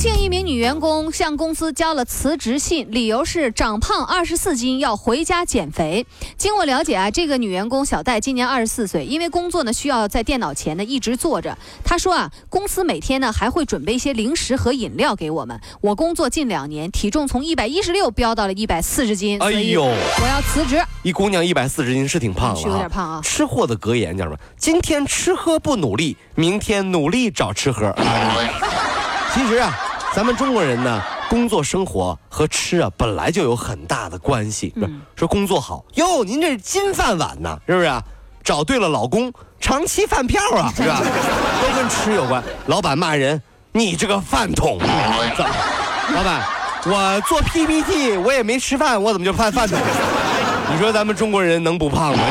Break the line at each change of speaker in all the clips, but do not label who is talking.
庆一名女员工向公司交了辞职信，理由是长胖二十四斤，要回家减肥。经我了解啊，这个女员工小戴今年二十四岁，因为工作呢需要在电脑前呢一直坐着。她说啊，公司每天呢还会准备一些零食和饮料给我们。我工作近两年，体重从一百一十六飙到了一百四十斤，
哎呦，
我要辞职。
一姑娘一百四十斤是挺胖了，
是有点胖啊。
吃货的格言叫什么？今天吃喝不努力，明天努力找吃喝。其实啊。咱们中国人呢，工作生活和吃啊本来就有很大的关系。说工作好哟，您这是金饭碗呢，是不是啊？找对了老公，长期饭票啊，是吧？都跟吃有关。老板骂人，你这个饭桶。老板，我做 PPT，我也没吃饭，我怎么就饭饭桶？你说咱们中国人能不胖吗？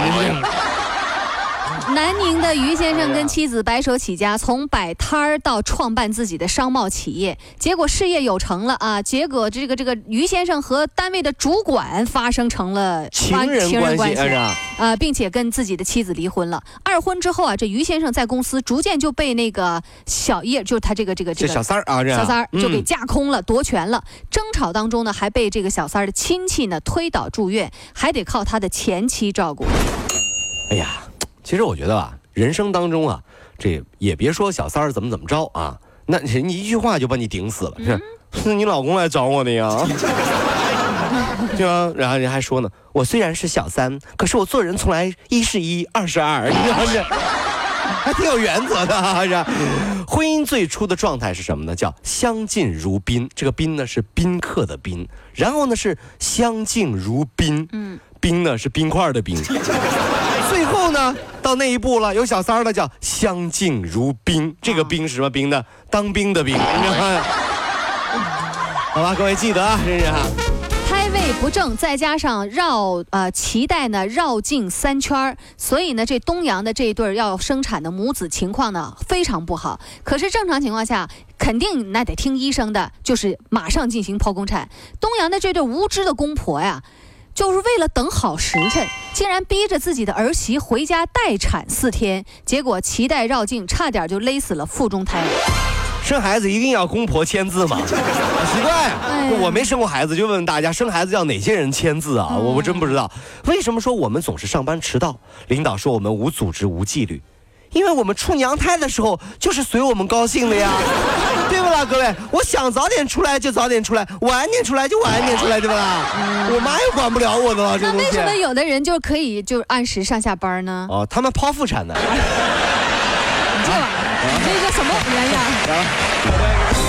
南宁的于先生跟妻子白手起家，从摆摊儿到创办自己的商贸企业，结果事业有成了啊！结果这个这个于先生和单位的主管发生成了
情人关系
啊，并且跟自己的妻子离婚了。二婚之后啊，这于先生在公司逐渐就被那个小叶，就是他这个这个
这个小三儿啊，
小三儿就给架空了，夺权了。争吵当中呢，还被这个小三儿的亲戚呢推倒住院，还得靠他的前妻照顾。
哎呀。其实我觉得啊，人生当中啊，这也别说小三儿怎么怎么着啊，那人家一句话就把你顶死了，是是你老公来找我的呀，对 吧？然后人还说呢，我虽然是小三，可是我做人从来一是一，二是二，你知道吗？还挺有原则的，是吧？婚姻最初的状态是什么呢？叫相敬如宾，这个宾呢是宾客的宾，然后呢是相敬如宾，嗯，冰呢是冰块的冰。最后呢，到那一步了，有小三儿了，叫相敬如宾。这个宾是什么宾呢？当兵的兵。好吧，各位记得啊，真是哈。
胎位不正，再加上绕呃脐带呢绕颈三圈儿，所以呢这东阳的这一对要生产的母子情况呢非常不好。可是正常情况下，肯定那得听医生的，就是马上进行剖宫产。东阳的这对无知的公婆呀。就是为了等好时辰，竟然逼着自己的儿媳回家待产四天，结果脐带绕颈，差点就勒死了腹中胎。
生孩子一定要公婆签字吗？好 奇怪啊！我没生过孩子，就问问大家，生孩子要哪些人签字啊？我我真不知道。为什么说我们总是上班迟到？领导说我们无组织无纪律。因为我们出娘胎的时候就是随我们高兴的呀，对不啦，各位？我想早点出来就早点出来，晚点出来就晚点出来，对不啦？我妈也管不了我的了，这东
西。那为什么有的人就可以就按时上下班呢？
哦，他们剖腹产的。
你这玩意儿，这个什么原因？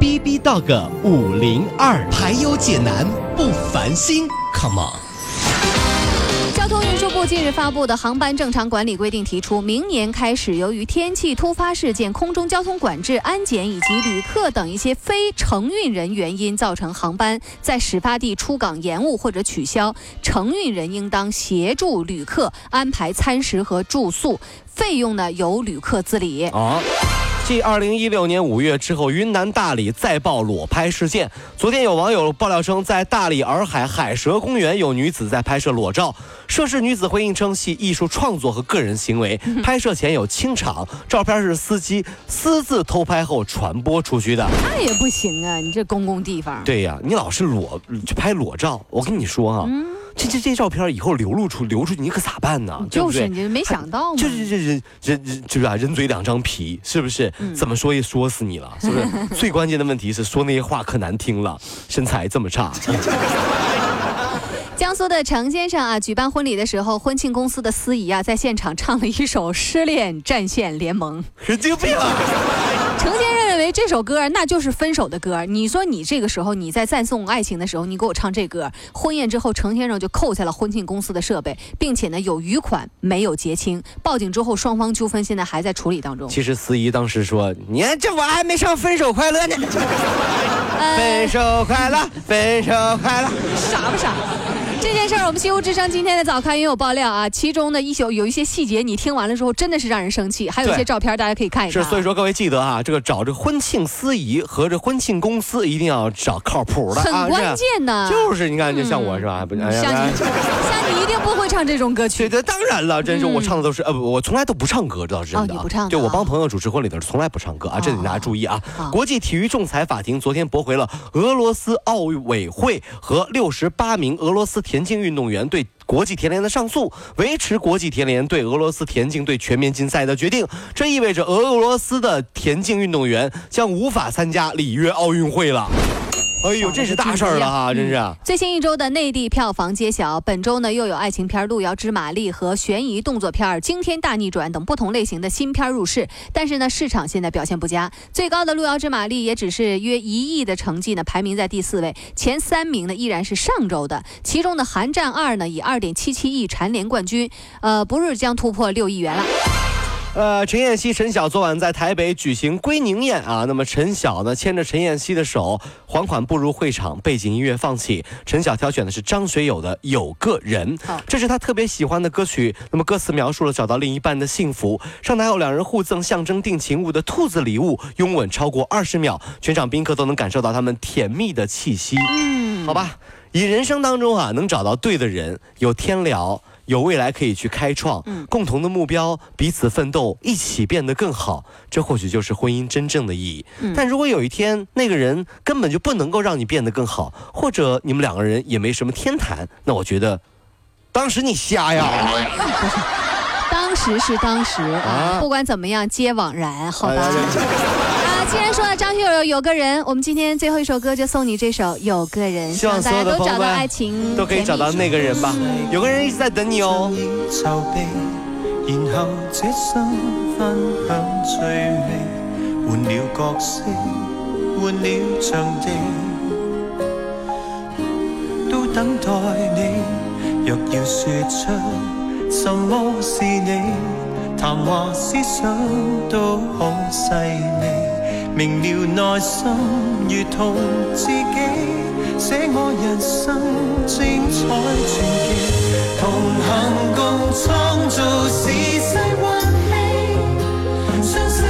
B B Dog 五零二排忧解难不烦心，Come on！
交通运输部近日发布的航班正常管理规定提出，明年开始，由于天气突发事件、空中交通管制、安检以及旅客等一些非承运人原因造成航班在始发地出港延误或者取消，承运人应当协助旅客安排餐食和住宿，费用呢由旅客自理。啊。
继二零一六年五月之后，云南大理再爆裸拍事件。昨天有网友爆料称，在大理洱海海蛇公园有女子在拍摄裸照，涉事女子回应称系艺术创作和个人行为，拍摄前有清场，照片是司机私自偷拍后传播出去的。
那也不行啊，你这公共地方。
对呀，你老是裸去拍裸照，我跟你说哈。这这这照片以后流露出流出去，你可咋办呢？
就是你没想到吗。
就是这人人人就是啊，人嘴两张皮，是不是？
嗯
怎么说也说死你了，是不是？最关键的问题是说那些话可难听了，身材这么差，
江苏的程先生啊，举办婚礼的时候，婚庆公司的司仪啊，在现场唱了一首《失恋战线联盟》。
神经病啊！
这首歌那就是分手的歌。你说你这个时候你在赞颂爱情的时候，你给我唱这歌，婚宴之后，程先生就扣下了婚庆公司的设备，并且呢有余款没有结清。报警之后，双方纠纷现在还在处理当中。
其实司仪当时说：“你看这我还没唱《分手快乐》呢，分手快乐，分手快乐。”
傻不傻？这件事儿，我们西湖之声今天的早刊也有爆料啊，其中呢一宿有一些细节，你听完了之后真的是让人生气，还有一些照片大家可以看一看
是，
啊。
所以说各位记得啊，这个找这婚庆司仪和这婚庆公司一定要找靠谱的
很
啊，
关键的。
就是你看，就像我是吧？不，哎呀
像你，像你一定不会唱这种歌曲。
对，当然了，真是
嗯
我唱的都是呃，我从来都不唱歌，这倒是真的啊。
哦你不唱的
对我
啊
帮朋友主持婚礼的时候，从来不唱歌啊，这得大家注意啊
哦。
国际体育仲裁法庭昨天驳回了俄罗斯奥委会和六十八名俄罗斯田径运动员对。国际田联的上诉，维持国际田联对俄罗斯田径队全面禁赛的决定。这意味着俄罗斯的田径运动员将无法参加里约奥运会了。哎呦，这是大事儿了哈，真是。啊
最新一周的内地票房揭晓，本周呢又有爱情片《路遥知马力》和悬疑动作片《惊天大逆转》等不同类型的新片入市，但是呢市场现在表现不佳，最高的《路遥知马力》也只是约一亿的成绩呢，排名在第四位，前三名呢依然是上周的，其中的《寒战二》呢以二点七七亿蝉联冠军，呃不日将突破六亿元了。
呃，陈妍希、陈晓昨晚在台北举行归宁宴啊。那么陈晓呢，牵着陈妍希的手，缓缓步入会场，背景音乐放起。陈晓挑选的是张学友的《有个人》
好，
这是他特别喜欢的歌曲。那么歌词描述了找到另一半的幸福。上台后，两人互赠象征定情物的兔子礼物，拥吻超过二十秒，全场宾客都能感受到他们甜蜜的气息。
嗯，
好吧，以人生当中啊，能找到对的人，有天聊，有未来可以去开创，
嗯
共同的目标，彼此奋斗，一起变得更好，这或许就是婚姻真正的意义。
嗯
但如果有一天那个人根本就不能够让你变得更好，或者你们两个人也没什么天谈，那我觉得，当时你瞎呀！
当时是当时不管怎么样皆枉然，好吧。既然说了张学友有个人，我们今天最后一首歌就送你这首《有个人》，
希望
大家
所有的朋友们
都找到爱情，
都可以找到那个人吧，有个人一直在等你哦。
然後這生分享趣味，換了角色，換了場地，都等待你。若要說出什麼是你，談話思想都好細膩。明了內心如同自己，写我人生精彩傳奇。同行共创造時勢運氣，相
识